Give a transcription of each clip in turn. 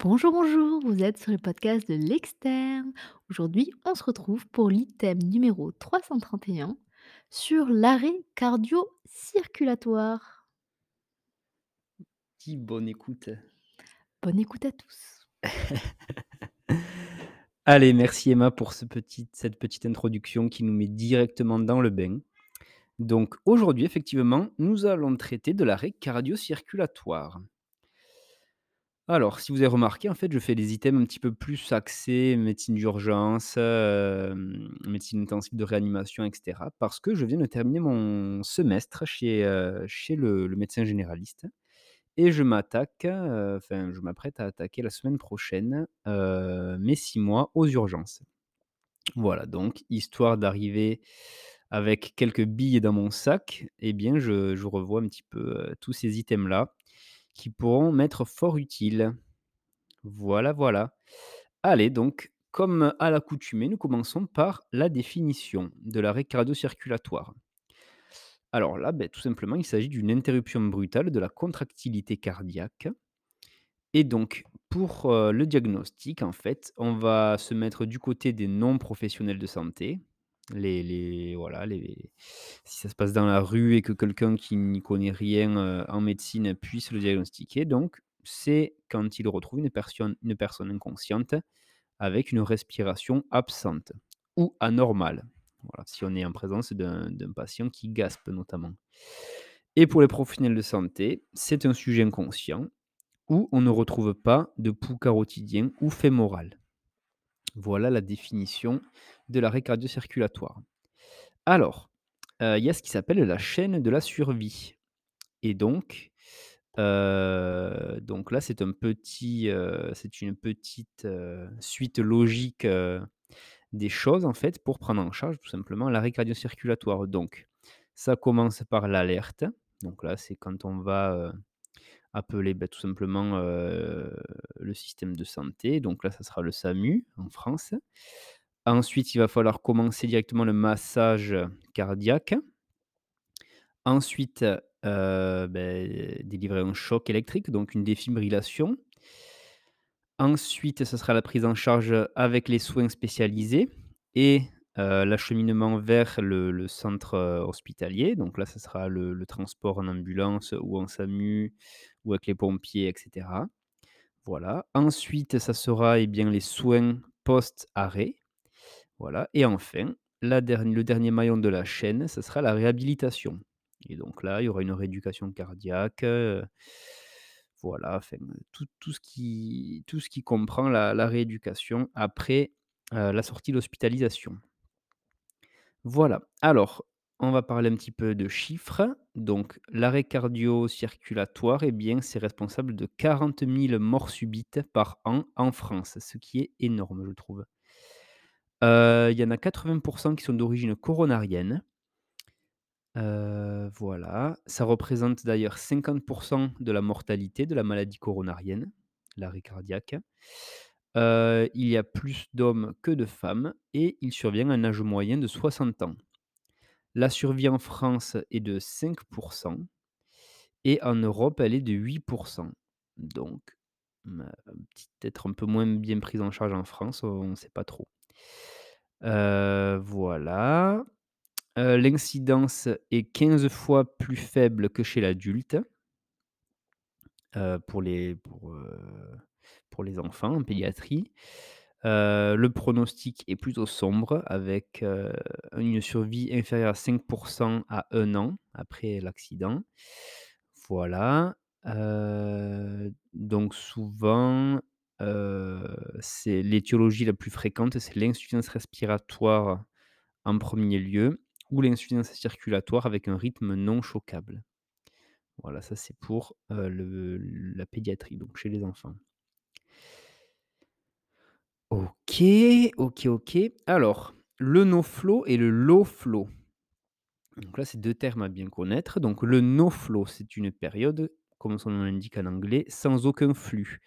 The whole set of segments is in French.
Bonjour, bonjour, vous êtes sur le podcast de l'externe. Aujourd'hui, on se retrouve pour l'item numéro 331 sur l'arrêt cardio-circulatoire. Dis bonne écoute. Bonne écoute à tous. Allez, merci Emma pour ce petit cette petite introduction qui nous met directement dans le bain. Donc aujourd'hui, effectivement, nous allons traiter de l'arrêt cardio-circulatoire. Alors, si vous avez remarqué, en fait, je fais des items un petit peu plus axés médecine d'urgence, médecine intensive de réanimation et cetera, parce que je viens de terminer mon semestre chez, le médecin généraliste et je m'attaque, enfin, je m'apprête à attaquer la semaine prochaine, mes 6 mois aux urgences. Voilà, donc histoire d'arriver avec quelques billes dans mon sac, eh bien, je revois un petit peu, tous ces items-là qui pourront m'être fort utiles. Voilà, voilà. Allez, donc, comme à l'accoutumée, nous commençons par la définition de l'arrêt cardio-circulatoire. Alors là, beh, tout simplement, il s'agit d'une interruption brutale de la contractilité cardiaque et donc pour, heu, le diagnostic, en fait, on va se mettre du côté des non professionnels de santé. Les les voilà, les si ça se passe dans la rue et que quelqu'un qui n'y connaît rien, heu, en médecine puisse le diagnostiquer donc c'est quand il retrouve une personne une personne inconsciente avec une respiration absente ou anormale. Voilà, si on est en présence d'un patient qui gaspe notamment. Et pour les professionnels de santé, c'est un sujet inconscient où on ne retrouve pas de pouls carotidien ou fémoral. Voilà la définition de l'arrêt cardio-circulatoire. Alors, il y a ce qui s'appelle la chaîne de la survie et donc, là, c'est un petit, c'est une petite, suite logique, des choses, en fait, pour prendre en charge tout simplement l'arrêt cardio-circulatoire. Donc, ça commence par l'alerte, donc là, c'est quand on va, appeler, bah, tout simplement, le système de santé, donc là, ça sera le SAMU en France. Ensuite, il va falloir commencer directement le massage cardiaque. Ensuite, beh, délivrer un choc électrique, donc une défibrillation. Ensuite, ce sera la prise en charge avec les soins spécialisés et l'acheminement vers le centre, hospitalier. Donc là, ce sera le transport en ambulance ou en SAMU ou avec les pompiers et cetera. Voilà. Ensuite, ça sera, eh bien, les soins post-arrêt. Voilà et enfin, le dernier maillon de la chaîne, ce sera la réhabilitation et donc là, il y aura une rééducation cardiaque, heu, voilà, enfin, tout tout ce qui tout ce qui comprend la rééducation après, heu, la sortie de l'hospitalisation. Voilà. Alors, on va parler un petit peu de chiffres. Donc l'arrêt cardio-circulatoire, eh c'est responsable de 40 000 morts subites par an en France, ce qui est énorme, je trouve. Heu, il y en a 80% qui sont d'origine coronarienne. Heu, voilà. Ça représente d'ailleurs 50% de la mortalité de la maladie coronarienne, l'arrêt cardiaque. Heu, il y a plus d'hommes que de femmes et il survient à un âge moyen de 60 ans. La survie en France est de 5% et en Europe, elle est de 8% Donc, mmh, peut-être un peu moins bien prise en charge en France, on ne sait pas trop. Heu, voilà. Heu, l'incidence est 15 fois plus faible que chez l'adulte, heu, pour les pour, pour les enfants en pédiatrie. Le pronostic est plutôt sombre avec, une survie inférieure à 5% à un an après l'accident. Voilà, donc souvent, c'est l'étiologie la plus fréquente, c'est l'insuffisance respiratoire en premier lieu ou l'insuffisance circulatoire avec un rythme non choquable. Voilà, ça c'est pour, la pédiatrie, donc chez les enfants. OK, OK, OK. Alors, le no flow et le low flow. Donc là, c'est 2 termes à bien connaître. Donc le no flow, c'est une période, comme son nom l'indique en anglais, sans aucun flux.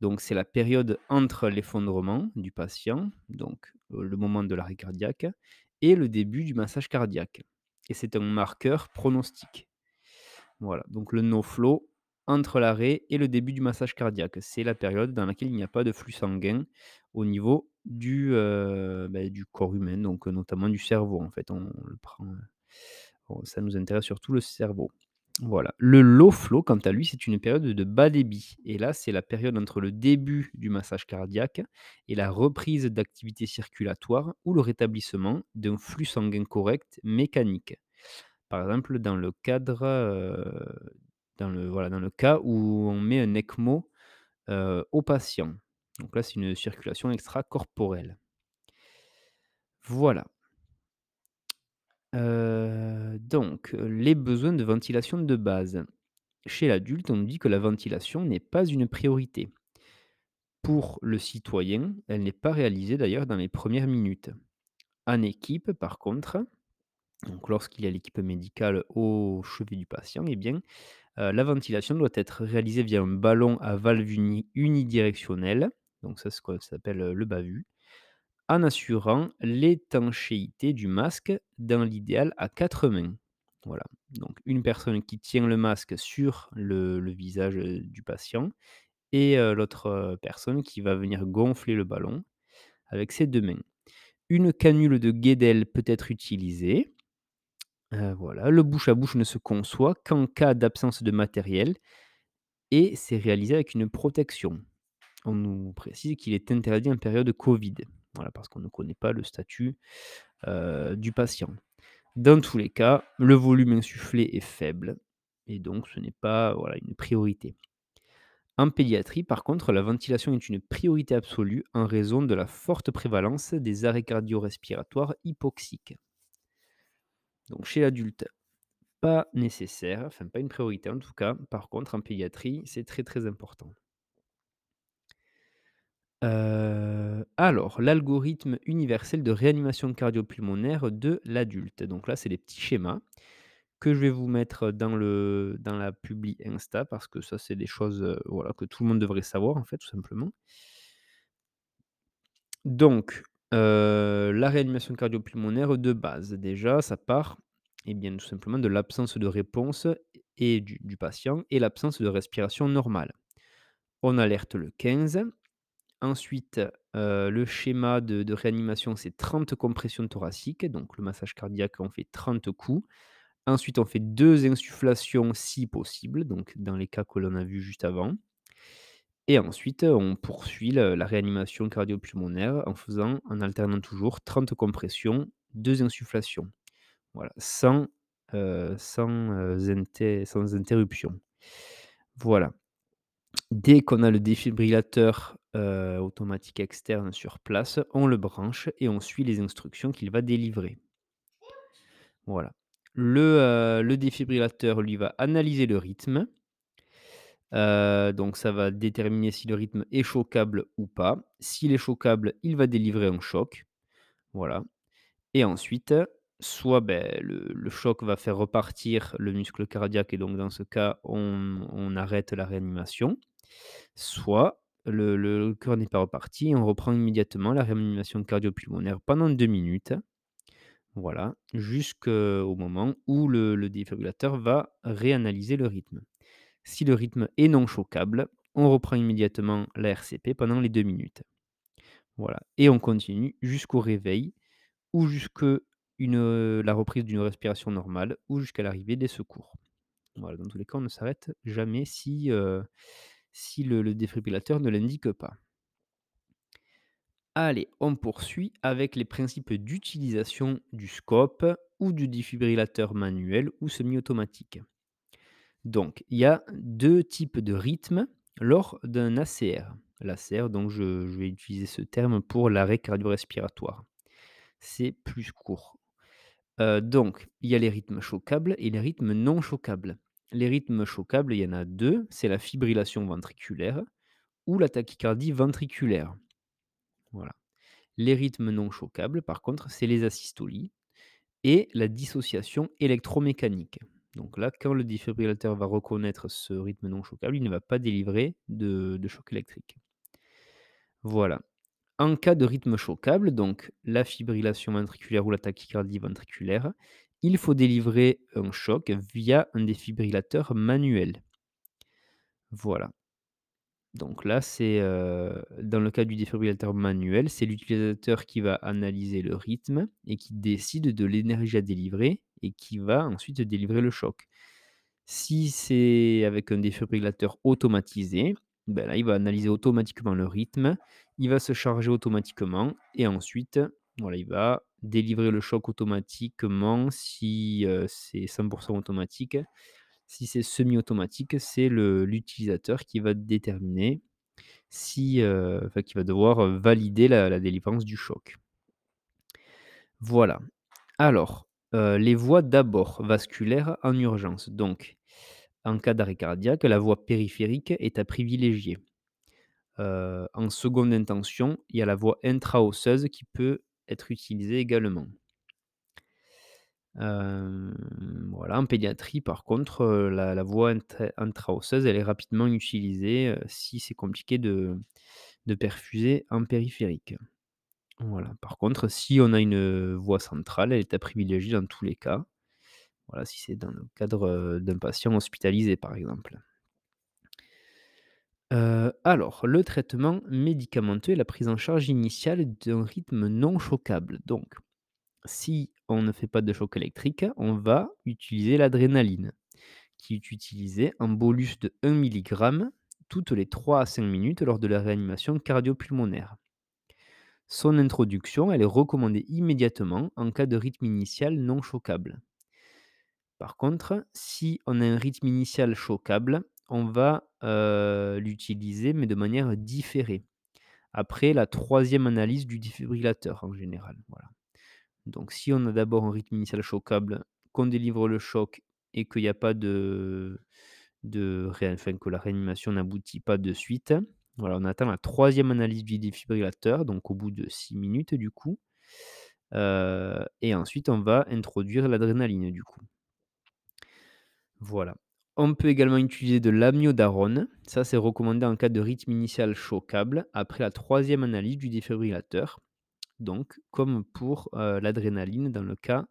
Donc c'est la période entre l'effondrement du patient, donc heu, le moment de l'arrêt cardiaque et le début du massage cardiaque et c'est un marqueur pronostic. Voilà, donc le no flow, entre l'arrêt et le début du massage cardiaque. C'est la période dans laquelle il n'y a pas de flux sanguin au niveau du, beh, du corps humain, donc notamment du cerveau, en fait. On le prend, on ça nous intéresse surtout le cerveau. Voilà. Le low flow, quant à lui, c'est une période de bas débit et là, c'est la période entre le début du massage cardiaque et la reprise d'activité circulatoire ou le rétablissement d'un flux sanguin correct mécanique. Par exemple, dans le cadre, dans le voilà, dans le cas où on met un ECMO, heu, au patient. Donc là, c'est une circulation extracorporelle. Voilà. Heu, donc, les besoins de ventilation de base. Chez l'adulte, on dit que la ventilation n'est pas une priorité. Pour le citoyen, elle n'est pas réalisée d'ailleurs dans les premières minutes. En équipe, par contre, donc lorsqu'il y a l'équipe médicale au chevet du patient, eh bien, heu, la ventilation doit être réalisée via un ballon à valve uni unidirectionnelle, donc ça, c'est quoi? S'appelle, heu, le BAVU, en assurant l'étanchéité du masque, dans l'idéal à 4 mains. Voilà, donc une personne qui tient le masque sur le visage, heu, du patient et l'autre, personne qui va venir gonfler le ballon avec ses 2 mains. Une canule de Guédel peut être utilisée. Heu, voilà, le bouche à bouche ne se conçoit qu'en cas d'absence de matériel et c'est réalisé avec une protection. On nous précise qu'il est interdit en période Covid. Voilà, parce qu'on ne connaît pas le statut, heu, du patient. Dans tous les cas, le volume insufflé est faible et donc ce n'est pas, voilà, une priorité. En pédiatrie, par contre, la ventilation est une priorité absolue en raison de la forte prévalence des arrêts cardio-respiratoires hypoxiques. Donc chez l'adulte, pas nécessaire, enfin pas une priorité en tout cas. Par contre, en pédiatrie, c'est très, très important. Heu, alors, l'algorithme universel de réanimation cardio-pulmonaire de l'adulte. Donc là, c'est les petits schémas que je vais vous mettre dans la publi Insta parce que ça, c'est des choses, heu, voilà, que tout le monde devrait savoir, en fait, tout simplement. Donc, la réanimation cardio-pulmonaire de base, déjà, ça part, eh bien, tout simplement de l'absence de réponse et du patient et l'absence de respiration normale. On alerte le 15. Ensuite, le schéma de réanimation, c'est 30 compressions thoraciques, donc le massage cardiaque, on fait 30 coups. Ensuite, on fait 2 insufflations si possible, donc dans les cas que l'on a vus juste avant. Et ensuite, on poursuit la réanimation cardio-pulmonaire en faisant en alternant toujours 30 compressions, 2 insufflations. Voilà, sans, heu, inté sans interruption. Voilà. Dès qu'on a le défibrillateur, automatique externe sur place, on le branche et on suit les instructions qu'il va délivrer. Voilà. Le défibrillateur, lui, va analyser le rythme. Heu, donc ça va déterminer si le rythme est choquable ou pas. S'il est choquable, il va délivrer un choc, voilà et ensuite, soit, beh, le choc va faire repartir le muscle cardiaque et donc dans ce cas, on arrête la réanimation. Soit le cœur n'est pas reparti et on reprend immédiatement la réanimation cardio-pulmonaire pendant 2 minutes. Voilà, jusqu'au moment où le le défibrillateur va réanalyser le rythme. Si le rythme est non choquable, on reprend immédiatement la RCP pendant les 2 minutes. Voilà et on continue jusqu'au réveil ou jusque une, heu, la reprise d'une respiration normale ou jusqu'à l'arrivée des secours. Dans tous les cas, on ne s'arrête jamais si, le le défibrillateur ne l'indique pas. Allez, on poursuit avec les principes d'utilisation du scope ou du défibrillateur manuel ou semi-automatique. Donc, il y a 2 types de rythmes lors d'un ACR. L'ACR, donc je vais utiliser ce terme pour l'arrêt cardio-respiratoire. C'est plus court. Heu, donc, il y a les rythmes chocables et les rythmes non chocables. Les rythmes chocables, il y en a 2, c'est la fibrillation ventriculaire ou la tachycardie ventriculaire. Voilà. Les rythmes non chocables, par contre, c'est les asystolies et la dissociation électromécanique. Donc là, quand le défibrillateur va reconnaître ce rythme non choquable, il ne va pas délivrer de choc électrique. Voilà. En cas de rythme choquable, donc la fibrillation ventriculaire ou la tachycardie ventriculaire, il faut délivrer un choc via un défibrillateur manuel. Voilà. Donc là, c'est, heu, dans le cas du défibrillateur manuel, c'est l'utilisateur qui va analyser le rythme et qui décide de l'énergie à délivrer et qui va ensuite délivrer le choc. Si c'est avec un défibrillateur automatisé, ben il va analyser automatiquement le rythme, il va se charger automatiquement et ensuite, voilà, il va délivrer le choc automatiquement si, c'est 100% automatique. Si c'est semi-automatique, c'est l'utilisateur qui va déterminer si, qui va devoir, valider la délivrance du choc. Voilà. Alors, heu, les voies d'abord vasculaires en urgence. Donc, en cas d'arrêt cardiaque, la voie périphérique est à privilégier. Heu, en seconde intention, il y a la voie intra-osseuse qui peut être utilisée également. Hem, voilà, en pédiatrie, par contre, la voie intra intra-osseuse, elle est rapidement utilisée, si c'est compliqué de de perfuser en périphérique. Voilà. Par contre, si on a une, voie centrale, elle est à privilégier dans tous les cas. Voilà, si c'est dans le cadre, d'un patient hospitalisé, par exemple. Alors, le traitement médicamenteux et la prise en charge initiale d'un rythme non choquable. Donc, si on ne fait pas de choc électrique, on va utiliser l'adrénaline, qui est utilisée en bolus de 1 milligramme toutes les 3 à 5 minutes lors de la réanimation cardio-pulmonaire. Son introduction, elle est recommandée immédiatement en cas de rythme initial non choquable. Par contre, si on a un rythme initial choquable, on va, l'utiliser, mais de manière différée, après la troisième analyse du défibrillateur en général. Donc si on a d'abord un rythme initial choquable, qu'on délivre le choc et qu'il y a pas de que la réanimation n'aboutit pas de suite, voilà, on attend la troisième analyse du défibrillateur, donc au bout de 6 minutes du coup, heu et ensuite on va introduire l'adrénaline du coup. Voilà. On peut également utiliser de l'amiodarone. Ça, c'est recommandé en cas de rythme initial choquable après la troisième analyse du défibrillateur. Donc, comme pour euh, l'adrénaline dans le cas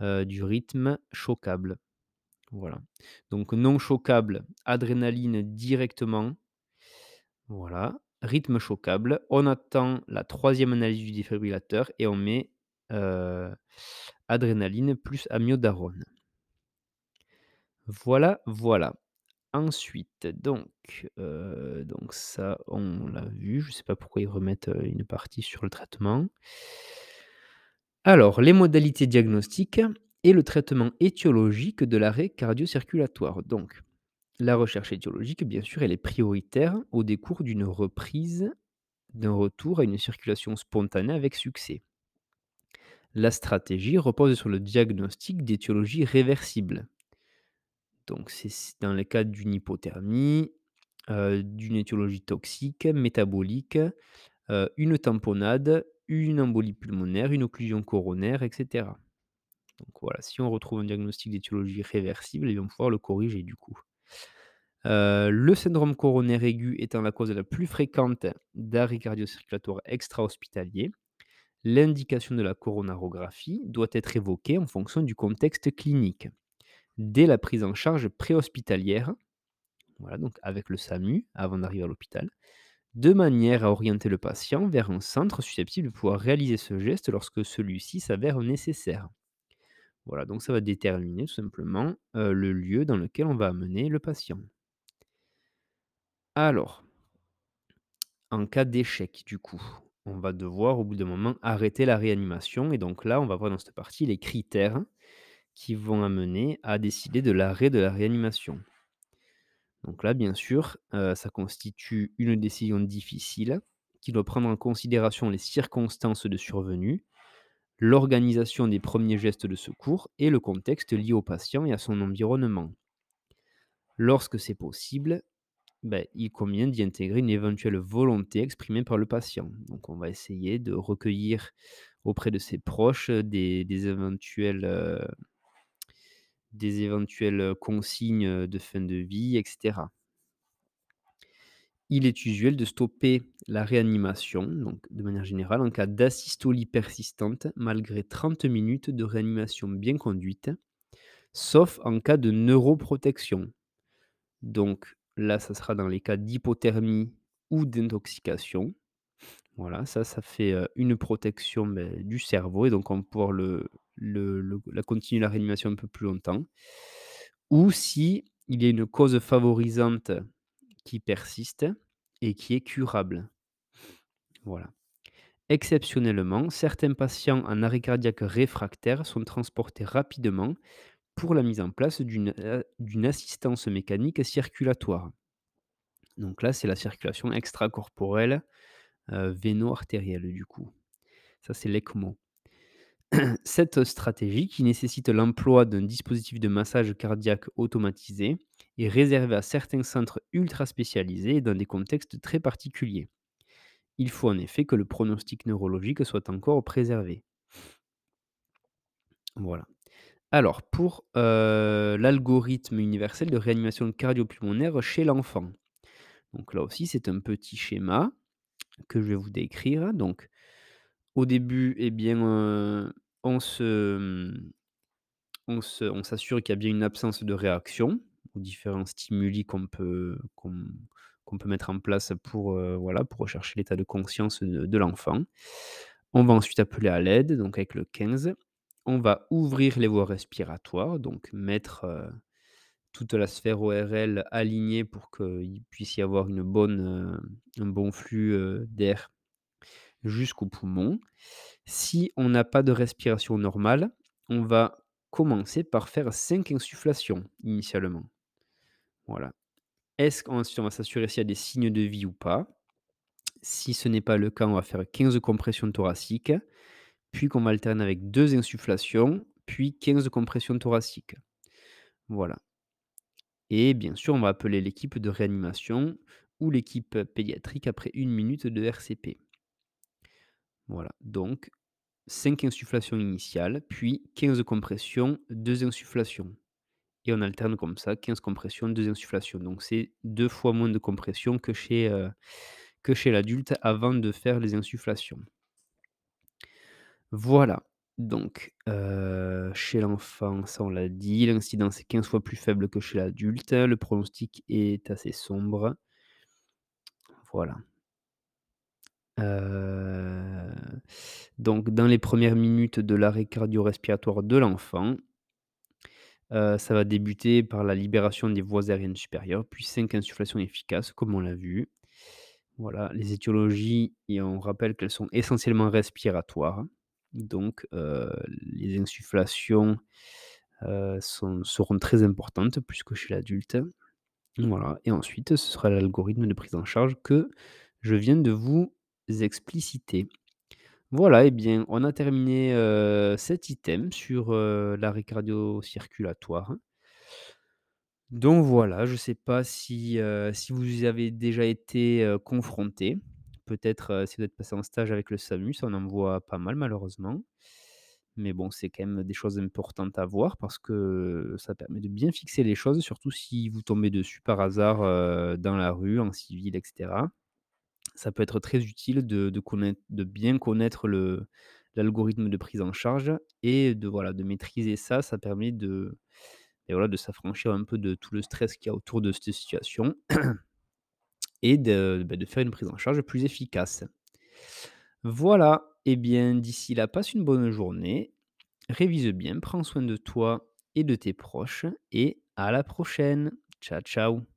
euh, du rythme choquable. Voilà. Donc, non choquable, adrénaline directement. Voilà. Rythme choquable. On attend la troisième analyse du défibrillateur et on met adrénaline plus amiodarone. Voilà, voilà. Ensuite, donc, ça, on l'a vu. Je ne sais pas pourquoi ils remettent, une partie sur le traitement. Alors, les modalités diagnostiques et le traitement étiologique de l'arrêt cardio-circulatoire. Donc, la recherche étiologique, bien sûr, elle est prioritaire au décours d'une reprise, d'un retour à une circulation spontanée avec succès. La stratégie repose sur le diagnostic d'étiologie réversible. Donc c'est dans le cadre d'une hypothermie, d'une étiologie toxique, métabolique, une tamponnade, une embolie pulmonaire, une occlusion coronaire et cetera. Donc voilà, si on retrouve un diagnostic d'étiologie réversible, eh bien, on va pouvoir le corriger du coup. Heu, le syndrome coronaire aigu étant la cause la plus fréquente d'arrêt cardio-circulatoire extra-hospitalier, l'indication de la coronarographie doit être évoquée en fonction du contexte clinique. Dès la prise en charge préhospitalière, voilà, donc avec le SAMU avant d'arriver à l'hôpital, de manière à orienter le patient vers un centre susceptible de pouvoir réaliser ce geste lorsque celui-ci s'avère nécessaire. Voilà, donc ça va déterminer tout simplement euh, le lieu dans lequel on va amener le patient. Alors, en cas d'échec, du coup, on va devoir au bout d'un moment arrêter la réanimation. Et donc là, on va voir dans cette partie les critères qui vont amener à décider de l'arrêt de la réanimation. Donc là, bien sûr, heu, ça constitue une décision difficile qui doit prendre en considération les circonstances de survenue, l'organisation des premiers gestes de secours et le contexte lié au patient et à son environnement. Lorsque c'est possible, beh, il convient d'y intégrer une éventuelle volonté exprimée par le patient. Donc on va essayer de recueillir auprès de ses proches, des éventuelles, des éventuelles, consignes, de fin de vie et cetera. Il est usuel de stopper la réanimation, donc de manière générale, en cas d'asystolie persistante, malgré 30 minutes de réanimation bien conduite, sauf en cas de neuroprotection. Donc, Là, ça sera dans les cas d'hypothermie ou d'intoxication. Voilà, ça, ça fait, une protection, du cerveau et donc on va continuer la réanimation un peu plus longtemps. Ou si il y a une cause favorisante qui persiste et qui est curable. Voilà. Exceptionnellement, certains patients en arrêt cardiaque réfractaire sont transportés rapidement pour la mise en place d'une, assistance mécanique circulatoire. Donc là, c'est la circulation extracorporelle, heu, véno-artérielle du coup. Ça, c'est l'ECMO. Cette stratégie, qui nécessite l'emploi d'un dispositif de massage cardiaque automatisé, est réservée à certains centres ultra spécialisés dans des contextes très particuliers. Il faut en effet que le pronostic neurologique soit encore préservé. Voilà. Alors pour, heu, l'algorithme universel de réanimation cardio-pulmonaire chez l'enfant. Donc là aussi, c'est un petit schéma que je vais vous décrire. Donc au début, eh bien, se, mmh, on s'assure qu'il y a bien une absence de réaction aux différents stimuli qu'on peut mettre en place pour, heu, voilà, pour rechercher l'état de conscience de de l'enfant. On va ensuite appeler à l'aide, donc avec le 15. On va ouvrir les voies respiratoires, donc mettre, heu, toute la sphère ORL alignée pour qu'il puisse y avoir une bonne, heu, un bon flux, heu, d'air jusqu'aux poumons. Si on n'a pas de respiration normale, on va commencer par faire 5 insufflations initialement. Voilà. Est-ce qu'ensuite on va s'assurer s'il y a des signes de vie ou pas? Si ce n'est pas le cas, on va faire 15 compressions thoraciques, puis qu'on va alterner avec 2 insufflations, puis 15 compressions thoraciques. Voilà. Et bien sûr, on va appeler l'équipe de réanimation ou l'équipe pédiatrique après 1 minute de RCP. Voilà, donc 5 insufflations initiales, puis 15 compressions, 2 insufflations et on alterne comme ça 15 compressions, 2 insufflations. Donc c'est 2 fois moins de compression que chez, heu, que chez l'adulte avant de faire les insufflations. Voilà, donc heu, chez l'enfant, ça on l'a dit, l'incidence est 15 fois plus faible que chez l'adulte, le pronostic est assez sombre. Voilà. Heu, donc dans les premières minutes de l'arrêt cardio-respiratoire de l'enfant heu, ça va débuter par la libération des voies aériennes supérieures, puis 5 insufflations efficaces comme on l'a vu. Voilà, les étiologies on rappelle qu'elles sont essentiellement respiratoires. Donc heu, les insufflations, sont seront très importantes plus que chez l'adulte. Voilà et ensuite ce sera l'algorithme de prise en charge que je viens de vous expliciter. Voilà et bien on a terminé, heu, cet item sur, l'arrêt cardio-circulatoire. Donc voilà, je sais pas si, si vous avez déjà été, heu, confrontés. Peut-être, heu, si vous êtes passé en stage avec le SAMU, ça on en voit pas mal malheureusement. Mais bon, c'est quand même des choses importantes à voir parce que ça permet de bien fixer les choses, surtout si vous tombez dessus par hasard, heu, dans la rue, en civil et cetera. Ça peut être très utile de bien connaître l'algorithme de prise en charge et de voilà, de maîtriser ça. Ça permet de voilà, de s'affranchir un peu de tout le stress qu'il y a autour de cette situation et de, bah, de faire une prise en charge plus efficace. Voilà, et bien d'ici là, passe une bonne journée, révise bien, prends soin de toi et de tes proches et à la prochaine. Ciao, ciao.